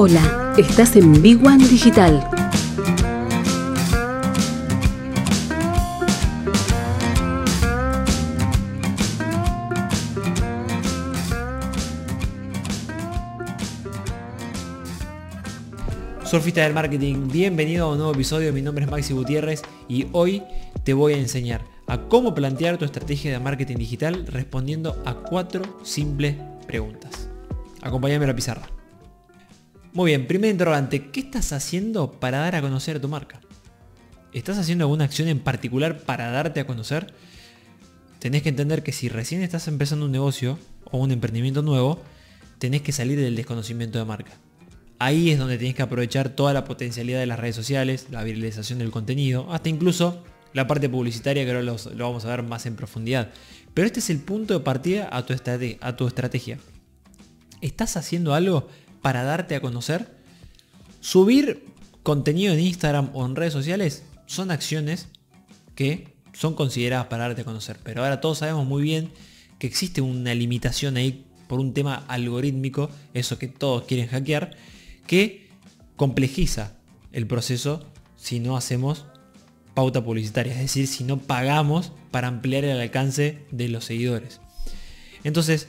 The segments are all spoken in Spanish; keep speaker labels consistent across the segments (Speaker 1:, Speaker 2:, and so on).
Speaker 1: Hola, estás en Big Digital.
Speaker 2: Surfista del marketing, bienvenido a un nuevo episodio, mi nombre es Maxi Gutiérrez y hoy te voy a enseñar a cómo plantear tu estrategia de marketing digital respondiendo a cuatro simples preguntas. Acompáñame a la pizarra. Muy bien, primer interrogante, ¿qué estás haciendo para dar a conocer tu marca? ¿Estás haciendo alguna acción en particular para darte a conocer? Tenés que entender que si recién estás empezando un negocio o un emprendimiento nuevo, tenés que salir del desconocimiento de marca. Ahí es donde tenés que aprovechar toda la potencialidad de las redes sociales, la viralización del contenido, hasta incluso la parte publicitaria que ahora lo vamos a ver más en profundidad. Pero este es el punto de partida a tu, a tu estrategia. ¿Estás haciendo algo para darte a conocer? Subir contenido en Instagram o en redes sociales son acciones que son consideradas para darte a conocer. Pero ahora todos sabemos muy bien que existe una limitación ahí por un tema algorítmico, eso que todos quieren hackear, que complejiza el proceso si no hacemos pauta publicitaria, es decir, si no pagamos para ampliar el alcance de los seguidores. Entonces,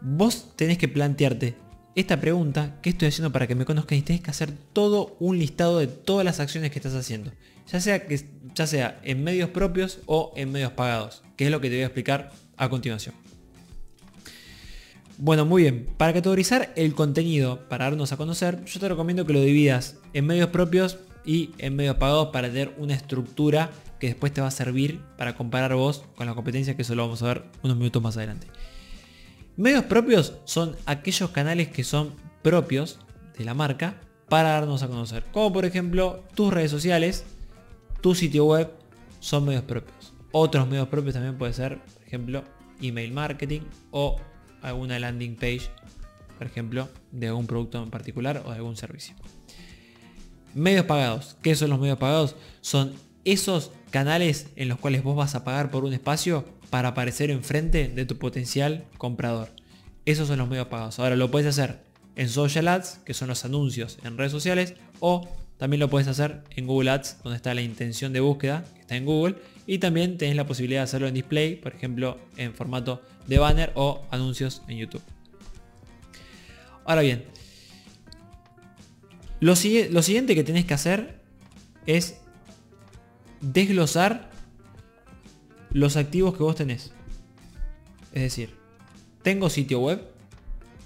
Speaker 2: vos tenés que plantearte esta pregunta, ¿qué estoy haciendo para que me conozcan? Y tenés que hacer todo un listado de todas las acciones que estás haciendo. Ya sea, que, ya sea en medios propios o en medios pagados, que es lo que te voy a explicar a continuación. Bueno, muy bien. Para categorizar el contenido, para darnos a conocer, yo te recomiendo que lo dividas en medios propios y en medios pagados para tener una estructura que después te va a servir para comparar vos con la competencia, que eso lo vamos a ver unos minutos más adelante. Medios propios son aquellos canales que son propios de la marca para darnos a conocer. Como por ejemplo tus redes sociales, tu sitio web son medios propios. Otros medios propios también puede ser, por ejemplo, email marketing o alguna landing page, por ejemplo, de algún producto en particular o de algún servicio. Medios pagados. ¿Qué son los medios pagados? Son esos canales en los cuales vos vas a pagar por un espacio para aparecer enfrente de tu potencial comprador. Esos son los medios pagados. Ahora lo puedes hacer en social ads, que son los anuncios en redes sociales, o también lo puedes hacer en Google Ads, donde está la intención de búsqueda, que está en Google, y también tenés la posibilidad de hacerlo en display, por ejemplo, en formato de banner o anuncios en YouTube. Ahora bien, lo, lo siguiente que tenés que hacer es desglosar los activos que vos tenés. Es decir, ¿tengo sitio web?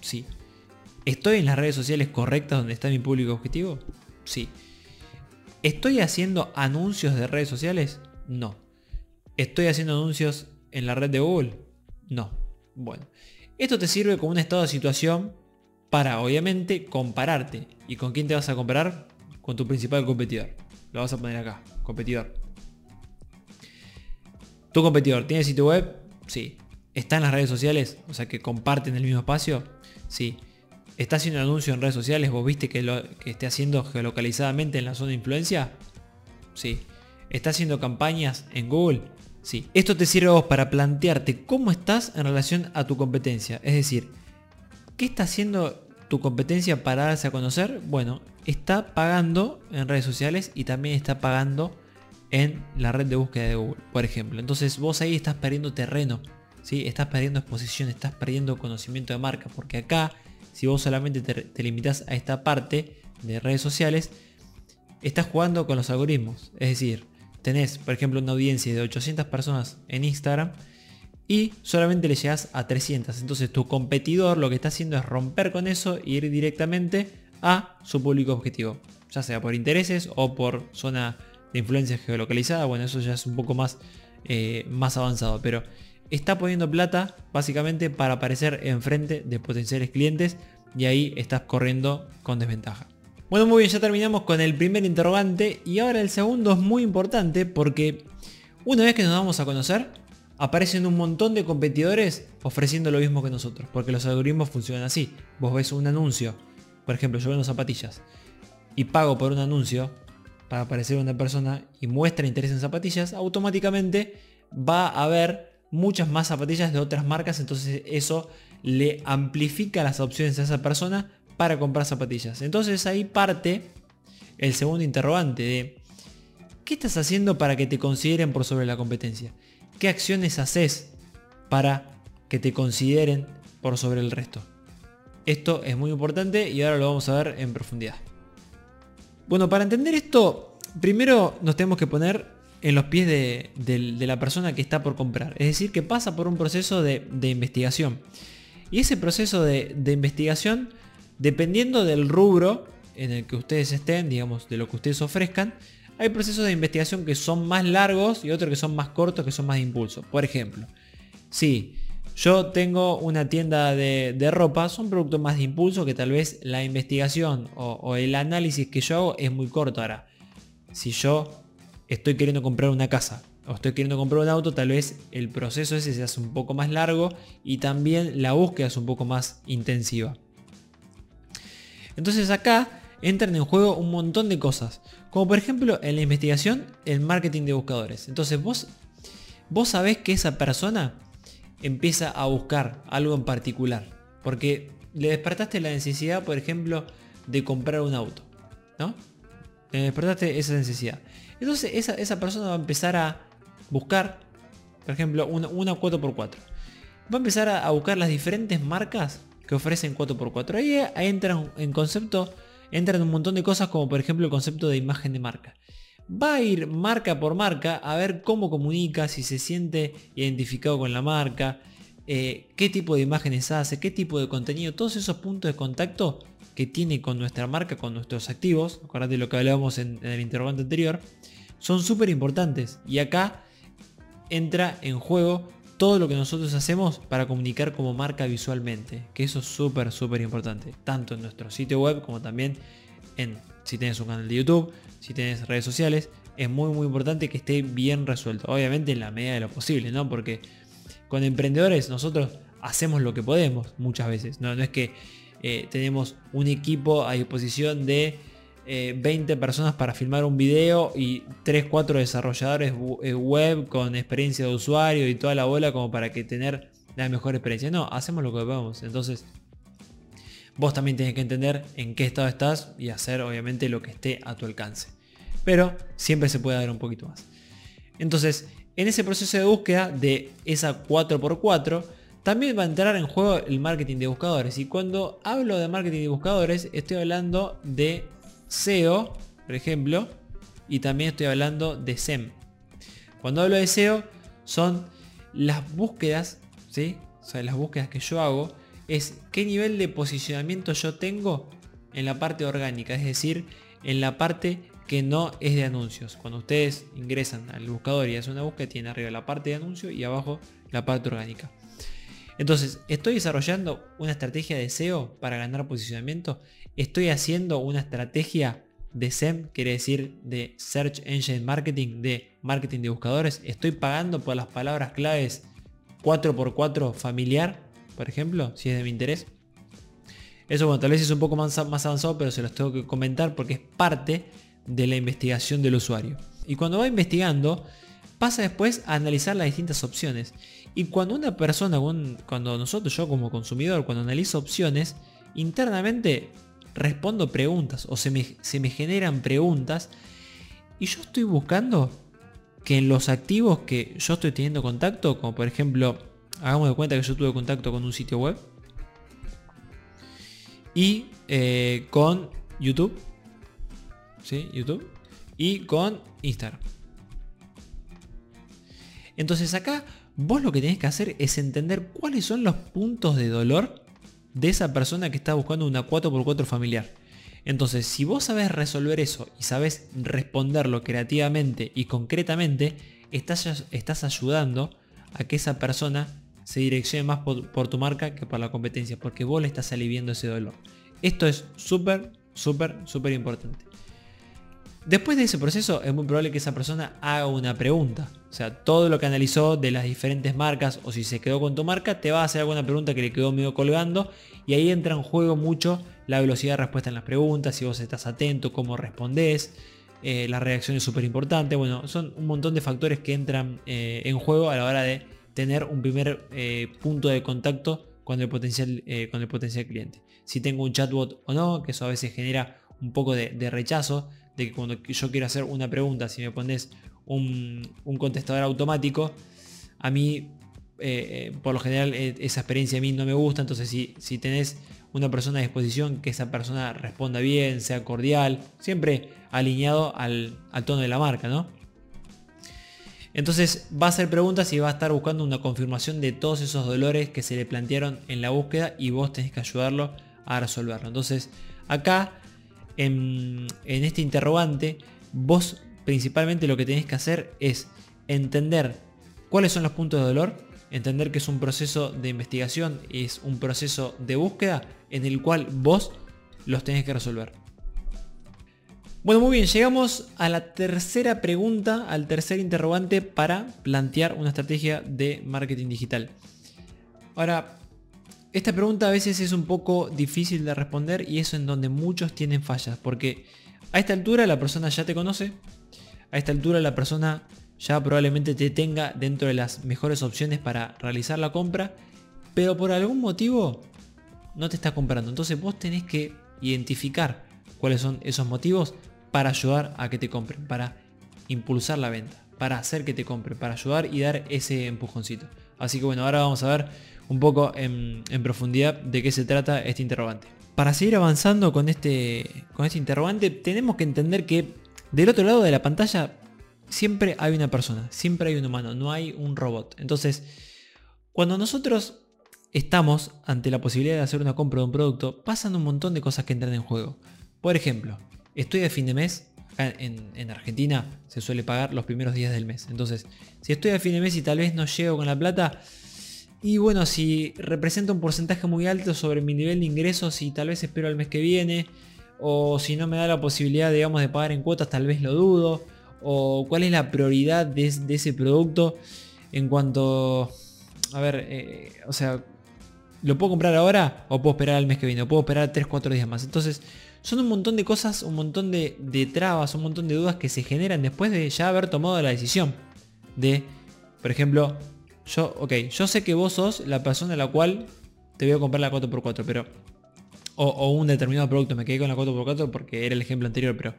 Speaker 2: Sí. ¿Estoy en las redes sociales correctas donde está mi público objetivo? Sí. ¿Estoy haciendo anuncios de redes sociales? No. ¿Estoy haciendo anuncios en la red de Google? No. Bueno. Esto te sirve como un estado de situación para obviamente compararte. ¿Y con quién te vas a comparar? Con tu principal competidor. Lo vas a poner acá, competidor. ¿Tu competidor tiene sitio web? Sí. ¿Está en las redes sociales? O sea, que comparten el mismo espacio? Sí. ¿Está haciendo un anuncio en redes sociales? ¿Vos viste que lo que esté haciendo geolocalizadamente en la zona de influencia? Sí. ¿Está haciendo campañas en Google? Sí. Esto te sirve a vos para plantearte cómo estás en relación a tu competencia. Es decir, ¿qué está haciendo tu competencia para darse a conocer? Bueno, está pagando en redes sociales y también está pagando en la red de búsqueda de Google, por ejemplo. Entonces vos ahí estás perdiendo terreno, ¿sí? estás perdiendo exposición, estás perdiendo conocimiento de marca, porque acá, si vos solamente te, limitas a esta parte de redes sociales, estás jugando con los algoritmos. Es decir, tenés, por ejemplo, una audiencia de 800 personas en Instagram y solamente le llegas a 300. Entonces tu competidor lo que está haciendo es romper con eso e ir directamente a su público objetivo, ya sea por intereses o por zona de influencia geolocalizada, bueno, eso ya es un poco más, eh, más avanzado, pero está poniendo plata básicamente para aparecer enfrente de potenciales clientes y ahí estás corriendo con desventaja. Bueno, muy bien, ya terminamos con el primer interrogante y ahora el segundo es muy importante porque una vez que nos vamos a conocer, aparecen un montón de competidores ofreciendo lo mismo que nosotros, porque los algoritmos funcionan así. Vos ves un anuncio, por ejemplo, yo vendo zapatillas y pago por un anuncio para aparecer una persona y muestra interés en zapatillas, automáticamente va a haber muchas más zapatillas de otras marcas, entonces eso le amplifica las opciones a esa persona para comprar zapatillas. Entonces ahí parte el segundo interrogante de ¿qué estás haciendo para que te consideren por sobre la competencia? ¿Qué acciones haces para que te consideren por sobre el resto? Esto es muy importante y ahora lo vamos a ver en profundidad. Bueno, para entender esto, primero nos tenemos que poner en los pies de, la persona que está por comprar. Es decir, que pasa por un proceso de, investigación. Y ese proceso de, investigación, dependiendo del rubro en el que ustedes estén, digamos, de lo que ustedes ofrezcan, hay procesos de investigación que son más largos y otros que son más cortos, que son más de impulso. Por ejemplo, si yo tengo una tienda de, ropa, son productos más de impulso que tal vez la investigación o, el análisis que yo hago es muy corto. Ahora, si yo estoy queriendo comprar una casa o estoy queriendo comprar un auto, tal vez el proceso ese se hace un poco más largo y también la búsqueda es un poco más intensiva. Entonces acá entran en juego un montón de cosas, como por ejemplo en la investigación el marketing de buscadores. Entonces vos, vos sabés que esa persona empieza a buscar algo en particular, porque le despertaste la necesidad, por ejemplo, de comprar un auto, ¿no? Le despertaste esa necesidad. Entonces esa, persona va a empezar a buscar, por ejemplo, una, una 4x4. Va a empezar a, buscar las diferentes marcas que ofrecen 4x4. Ahí, ahí entran en concepto, entran un montón de cosas como por ejemplo el concepto de imagen de marca. Va a ir marca por marca a ver cómo comunica, si se siente identificado con la marca, eh, qué tipo de imágenes hace, qué tipo de contenido, todos esos puntos de contacto que tiene con nuestra marca, con nuestros activos, acordate lo que hablábamos en el interrogante anterior, son súper importantes. Y acá entra en juego todo lo que nosotros hacemos para comunicar como marca visualmente. Que eso es súper, súper importante. Tanto en nuestro sitio web como también en si tienes un canal de YouTube, si tienes redes sociales. Es muy, muy importante que esté bien resuelto. Obviamente en la medida de lo posible, ¿no? Porque con emprendedores nosotros hacemos lo que podemos muchas veces. No, es que eh, tenemos un equipo a disposición de 20 eh, personas para filmar un video y 3-4 desarrolladores eh, web con experiencia de usuario y toda la bola como para que tener la mejor experiencia. No, hacemos lo que podemos. Entonces, vos también tienes que entender en qué estado estás y hacer obviamente lo que esté a tu alcance. Pero siempre se puede dar un poquito más. Entonces, en ese proceso de búsqueda de esa 4x4, también va a entrar en juego el marketing de buscadores. Y cuando hablo de marketing de buscadores, estoy hablando de SEO, por ejemplo, y también estoy hablando de SEM. Cuando hablo de SEO, son las búsquedas, ¿sí? O sea, las búsquedas que yo hago, es qué nivel de posicionamiento yo tengo en la parte orgánica, es decir, en la parte que no es de anuncios. Cuando ustedes ingresan al buscador y hacen una búsqueda, tiene arriba la parte de anuncio y abajo la parte orgánica. Entonces, ¿estoy desarrollando una estrategia de SEO para ganar posicionamiento? ¿Estoy haciendo una estrategia de SEM, quiere decir de Search Engine Marketing, de marketing de buscadores? ¿Estoy pagando por las palabras claves 4x4 familiar, por ejemplo, si es de mi interés? Eso bueno, tal vez es un poco más, más avanzado, pero se los tengo que comentar porque es parte de la investigación del usuario. Y cuando va investigando, pasa después a analizar las distintas opciones. Y cuando una persona, cuando nosotros, yo como consumidor, cuando analizo opciones, internamente respondo preguntas o se me, se me generan preguntas y yo estoy buscando que en los activos que yo estoy teniendo contacto, como por ejemplo, hagamos de cuenta que yo tuve contacto con un sitio web y eh, con YouTube, ¿sí? YouTube y con Instagram. Entonces acá vos lo que tenés que hacer es entender cuáles son los puntos de dolor de esa persona que está buscando una 4x4 familiar. Entonces, si vos sabés resolver eso y sabés responderlo creativamente y concretamente, estás, estás ayudando a que esa persona se direccione más por, tu marca que por la competencia, porque vos le estás aliviando ese dolor. Esto es súper, súper, súper importante. Después de ese proceso es muy probable que esa persona haga una pregunta. O sea, todo lo que analizó de las diferentes marcas o si se quedó con tu marca, te va a hacer alguna pregunta que le quedó medio colgando y ahí entra en juego mucho la velocidad de respuesta en las preguntas, si vos estás atento, cómo respondés, eh, la reacción es súper importante. Bueno, son un montón de factores que entran eh, en juego a la hora de tener un primer eh, punto de contacto con el potencial, eh, con el potencial cliente. Si tengo un chatbot o no, que eso a veces genera un poco de, rechazo, de que cuando yo quiero hacer una pregunta, si me pones un, contestador automático, a mí, eh, por lo general, esa experiencia a mí no me gusta, entonces si, si tenés una persona a disposición, que esa persona responda bien, sea cordial, siempre alineado al, al tono de la marca, ¿no? Entonces va a hacer preguntas y va a estar buscando una confirmación de todos esos dolores que se le plantearon en la búsqueda y vos tenés que ayudarlo a resolverlo. Entonces acá en, este interrogante vos principalmente lo que tenés que hacer es entender cuáles son los puntos de dolor, entender que es un proceso de investigación, es un proceso de búsqueda en el cual vos los tenés que resolver. Bueno, muy bien, llegamos a la tercera pregunta, al tercer interrogante para plantear una estrategia de marketing digital. Ahora, esta pregunta a veces es un poco difícil de responder y eso en donde muchos tienen fallas, porque a esta altura la persona ya te conoce, a esta altura la persona ya probablemente te tenga dentro de las mejores opciones para realizar la compra, pero por algún motivo no te está comprando. Entonces vos tenés que identificar cuáles son esos motivos para ayudar a que te compren, para impulsar la venta, para hacer que te compren, para ayudar y dar ese empujoncito. Así que bueno, ahora vamos a ver un poco en, profundidad de qué se trata este interrogante. Para seguir avanzando con este, con este interrogante, tenemos que entender que del otro lado de la pantalla siempre hay una persona, siempre hay un humano, no hay un robot. Entonces, cuando nosotros estamos ante la posibilidad de hacer una compra de un producto, pasan un montón de cosas que entran en juego. Por ejemplo, estoy a fin de mes, en, Argentina se suele pagar los primeros días del mes. Entonces, si estoy a fin de mes y tal vez no llego con la plata, y bueno, si representa un porcentaje muy alto sobre mi nivel de ingresos y tal vez espero al mes que viene, o si no me da la posibilidad, digamos, de pagar en cuotas, tal vez lo dudo, o cuál es la prioridad de, ese producto en cuanto, a ver, eh, o sea, ¿lo puedo comprar ahora o puedo esperar al mes que viene? ¿O puedo esperar 3-4 días más? Entonces, son un montón de cosas, un montón de, trabas, un montón de dudas que se generan después de ya haber tomado la decisión. De, por ejemplo, yo, ok, yo sé que vos sos la persona a la cual te voy a comprar la 4x4, pero... O, un determinado producto, me quedé con la 4x4 porque era el ejemplo anterior, pero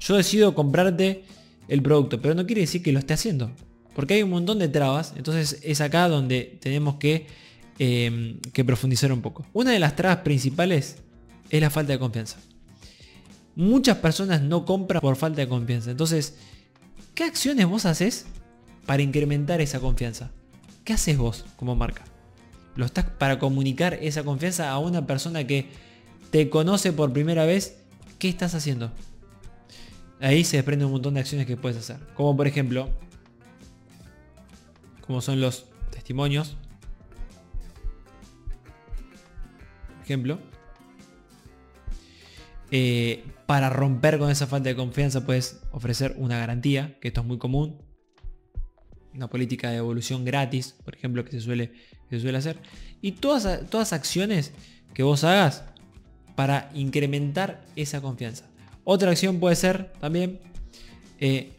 Speaker 2: yo decido comprarte el producto, pero no quiere decir que lo esté haciendo. Porque hay un montón de trabas, entonces es acá donde tenemos que, eh, que profundizar un poco. Una de las trabas principales es la falta de confianza. Muchas personas no compran por falta de confianza. Entonces, ¿qué acciones vos haces para incrementar esa confianza? ¿Qué haces vos como marca? ¿Lo estás para comunicar esa confianza a una persona que te conoce por primera vez? ¿Qué estás haciendo? Ahí se desprende un montón de acciones que puedes hacer. Como por ejemplo, como son los testimonios. ejemplo, eh, para romper con esa falta de confianza puedes ofrecer una garantía, que esto es muy común. Una política de evolución gratis, por ejemplo, que se suele, se suele hacer. Y todas, todas acciones que vos hagas para incrementar esa confianza. Otra acción puede ser también eh,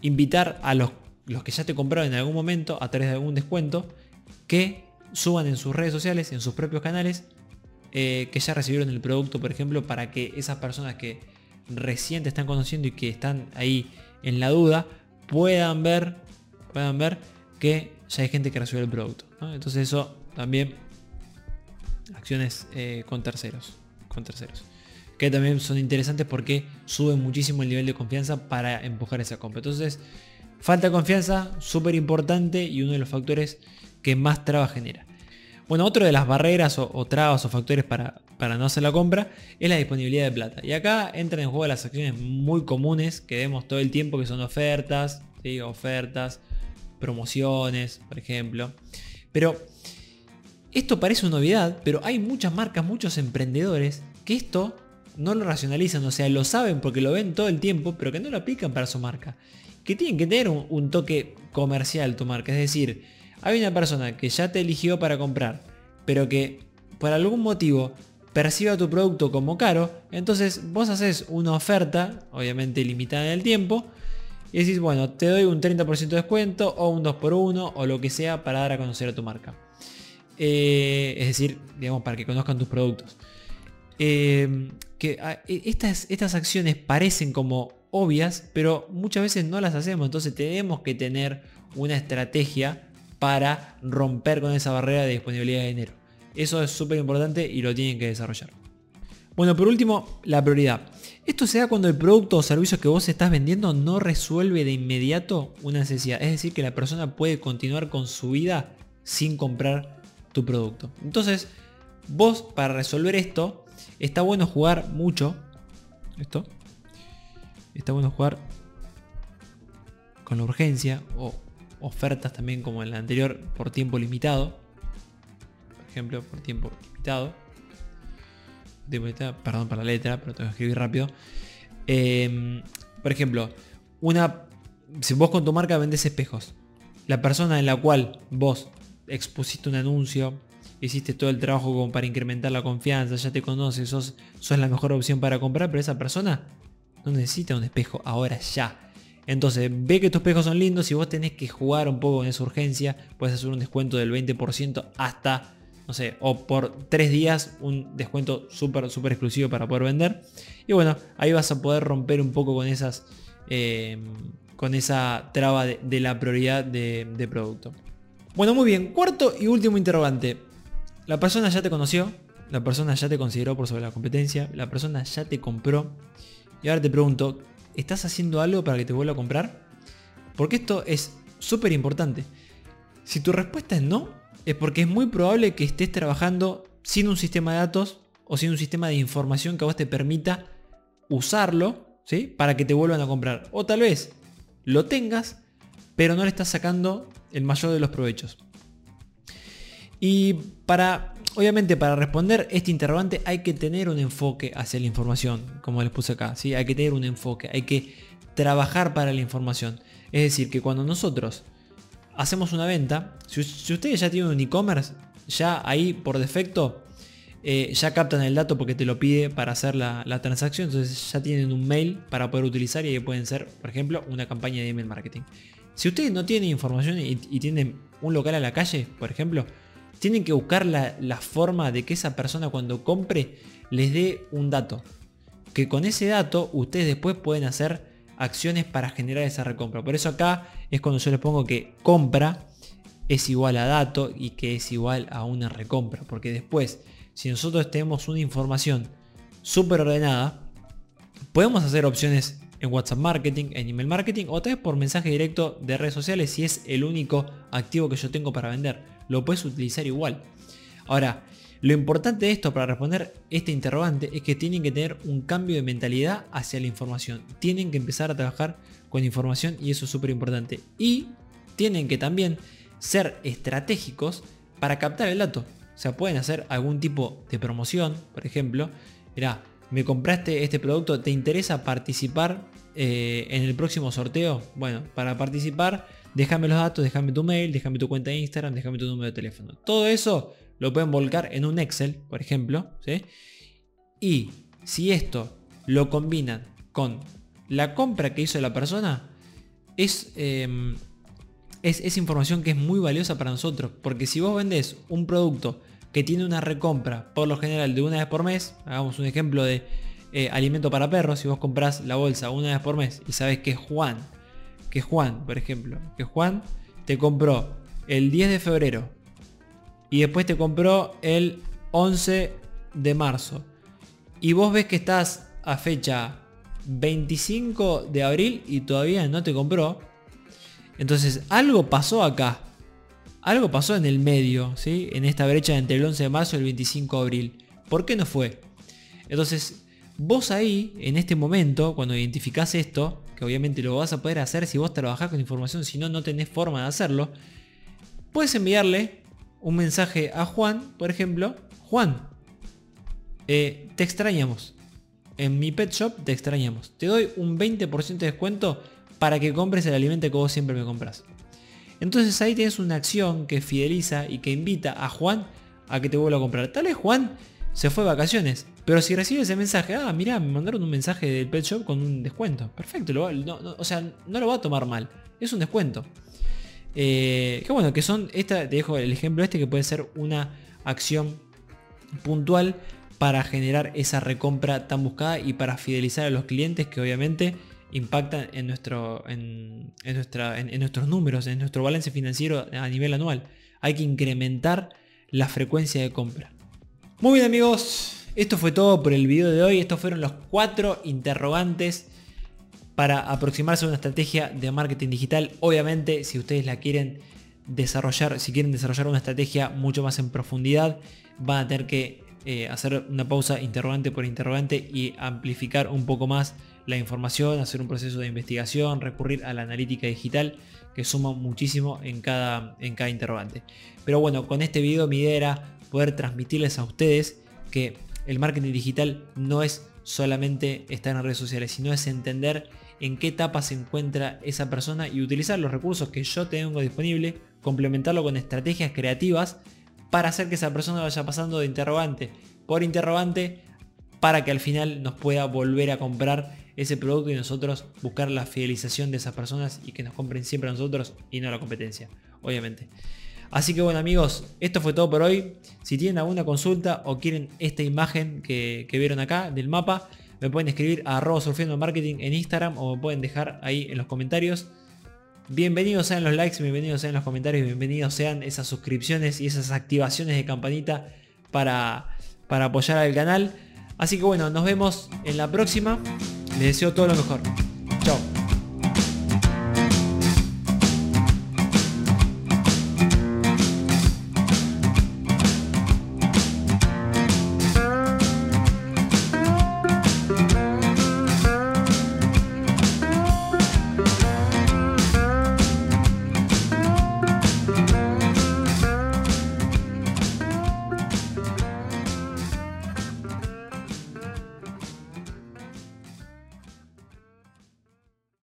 Speaker 2: invitar a los, los que ya te compraron en algún momento a través de algún descuento que suban en sus redes sociales, en sus propios canales, eh, que ya recibieron el producto, por ejemplo, para que esas personas que recién te están conociendo y que están ahí en la duda, puedan ver, puedan ver que ya hay gente que recibió el producto. Entonces eso también acciones eh, con terceros, con terceros. Que también son interesantes porque suben muchísimo el nivel de confianza para empujar esa compra. Entonces, falta de confianza, súper importante y uno de los factores que más traba genera. Bueno, otro de las barreras o, trabas o factores para, para, no hacer la compra es la disponibilidad de plata. Y acá entran en juego las acciones muy comunes que vemos todo el tiempo, que son ofertas, ofertas, promociones, por ejemplo. Pero esto parece una novedad, pero hay muchas marcas, muchos emprendedores que esto no lo racionalizan, o sea, lo saben porque lo ven todo el tiempo, pero que no lo aplican para su marca. Que tienen que tener un, un toque comercial tu marca, es decir, hay una persona que ya te eligió para comprar, pero que por algún motivo perciba tu producto como caro, entonces vos haces una oferta, obviamente limitada en el tiempo, y decís, bueno, te doy un 30% de descuento o un 2x1 o lo que sea para dar a conocer a tu marca. Eh, es decir, digamos, para que conozcan tus productos. Eh, que ah, e, estas, estas acciones parecen como obvias, pero muchas veces no las hacemos. Entonces tenemos que tener una estrategia para romper con esa barrera de disponibilidad de dinero. Eso es súper importante y lo tienen que desarrollar. Bueno, por último, la prioridad. Esto se da cuando el producto o servicio que vos estás vendiendo no resuelve de inmediato una necesidad. Es decir, que la persona puede continuar con su vida sin comprar tu producto. Entonces, vos para resolver esto, está bueno jugar mucho. Esto. Está bueno jugar con la urgencia o ofertas también como en la anterior por tiempo limitado. Por ejemplo, por tiempo limitado. perdón para la letra, pero tengo que escribir rápido. Em, por ejemplo, una. Si vos con tu marca vendes espejos, la persona en la cual vos expusiste un anuncio, hiciste todo el trabajo como para incrementar la confianza, ya te conoces, sos, sos la mejor opción para comprar, pero esa persona no necesita un espejo ahora ya. Entonces, ve que tus espejos son lindos y vos tenés que jugar un poco con esa urgencia. Puedes hacer un descuento del 20% hasta, no sé, o por tres días un descuento súper, súper exclusivo para poder vender. Y bueno, ahí vas a poder romper un poco con esas, eh, con esa traba de, la prioridad de producto. Bueno, muy bien. Cuarto y último interrogante. La persona ya te conoció, la persona ya te consideró por sobre la competencia, la persona ya te compró. Y ahora te pregunto, ¿Estás haciendo algo para que te vuelva a comprar? Porque esto es súper importante. Si tu respuesta es no, es porque es muy probable que estés trabajando sin un sistema de datos o sin un sistema de información que a vos te permita usarlo ¿sí? para que te vuelvan a comprar. O tal vez lo tengas, pero no le estás sacando el mayor de los provechos. Y para Obviamente para responder este interrogante hay que tener un enfoque hacia la información, como les puse acá, ¿sí? hay que tener un enfoque, hay que trabajar para la información. Es decir, que cuando nosotros hacemos una venta, si, ustedes ya tienen un e-commerce, ya ahí por defecto eh, ya captan el dato porque te lo pide para hacer la, transacción, entonces ya tienen un mail para poder utilizar y pueden ser, por ejemplo, una campaña de email marketing. Si ustedes no tienen información y tienen un local a la calle, por ejemplo, tienen que buscar la, forma de que esa persona cuando compre les dé un dato. Que con ese dato ustedes después pueden hacer acciones para generar esa recompra. Por eso acá es cuando yo les pongo que compra es igual a dato y que es igual a una recompra. Porque después, si nosotros tenemos una información súper ordenada, podemos hacer opciones en WhatsApp Marketing, en Email Marketing o tal vez por mensaje directo de redes sociales si es el único activo que yo tengo para vender lo puedes utilizar igual. Ahora, lo importante de esto para responder este interrogante es que tienen que tener un cambio de mentalidad hacia la información. Tienen que empezar a trabajar con información y eso es súper importante. Y tienen que también ser estratégicos para captar el dato. O sea, pueden hacer algún tipo de promoción, por ejemplo. Mira, me compraste este producto, ¿te interesa participar eh, en el próximo sorteo? Bueno, para participar déjame los datos, déjame tu mail, déjame tu cuenta de Instagram, déjame tu número de teléfono. Todo eso lo pueden volcar en un Excel, por ejemplo. Y si esto lo combinan con la compra que hizo la persona, em, es, es, información que es muy valiosa para nosotros. Porque si vos vendés un producto que tiene una recompra, por lo general de una vez por mes, hagamos un ejemplo de eh, alimento para perros, si vos compras la bolsa una vez por mes y sabes que Juan que Juan, por ejemplo, que Juan te compró el 10 de febrero y después te compró el 11 de marzo y vos ves que estás a fecha 25 de abril y todavía no te compró, entonces algo pasó acá. Algo pasó en el medio, ¿sí? En esta brecha entre el 11 de marzo y el 25 de abril. ¿Por qué no fue? Entonces, vos ahí, en este momento, cuando identificás esto, que obviamente lo vas a poder hacer si vos trabajás con información, si no, no tenés forma de hacerlo, puedes enviarle un mensaje a Juan, por ejemplo, Juan, eh, te extrañamos. En mi pet shop te extrañamos. Te doy un 20% de descuento para que compres el alimento que vos siempre me compras. Entonces ahí tienes una acción que fideliza y que invita a Juan a que te vuelva a comprar. Tal vez Juan se fue de vacaciones. Pero si recibe ese mensaje, ah, mira, me mandaron un mensaje del pet shop con un descuento. Perfecto, o sea, no lo va a tomar mal. Es un descuento. Eh, que bueno, que son, esta, te dejo el ejemplo este que puede ser una acción puntual para generar esa recompra tan buscada y para fidelizar a los clientes que obviamente impactan en, nuestro, en, nuestra, en, nuestros números, en nuestro balance financiero a nivel anual. Hay que incrementar la frecuencia de compra. Muy bien amigos, esto fue todo por el video de hoy. Estos fueron los cuatro interrogantes para aproximarse a una estrategia de marketing digital. Obviamente, si ustedes la quieren desarrollar, si quieren desarrollar una estrategia mucho más en profundidad, van a tener que eh, hacer una pausa interrogante por interrogante y amplificar un poco más la información, hacer un proceso de investigación, recurrir a la analítica digital que suma muchísimo en cada, en cada interrogante. Pero bueno, con este video mi idea era poder transmitirles a ustedes que el marketing digital no es solamente estar en redes sociales, sino es entender en qué etapa se encuentra esa persona y utilizar los recursos que yo tengo disponible, complementarlo con estrategias creativas para hacer que esa persona vaya pasando de interrogante por interrogante para que al final nos pueda volver a comprar ese producto y nosotros buscar la fidelización de esas personas y que nos compren siempre a nosotros y no la competencia, obviamente. Así que bueno amigos, esto fue todo por hoy. Si tienen alguna consulta o quieren esta imagen que, vieron acá del mapa, me pueden escribir a arroba surfeando marketing en Instagram o me pueden dejar ahí en los comentarios. Bienvenidos sean los likes, bienvenidos sean los comentarios, bienvenidos sean esas suscripciones y esas activaciones de campanita para, para apoyar al canal. Así que bueno, nos vemos en la próxima. Les deseo todo lo mejor. Chao.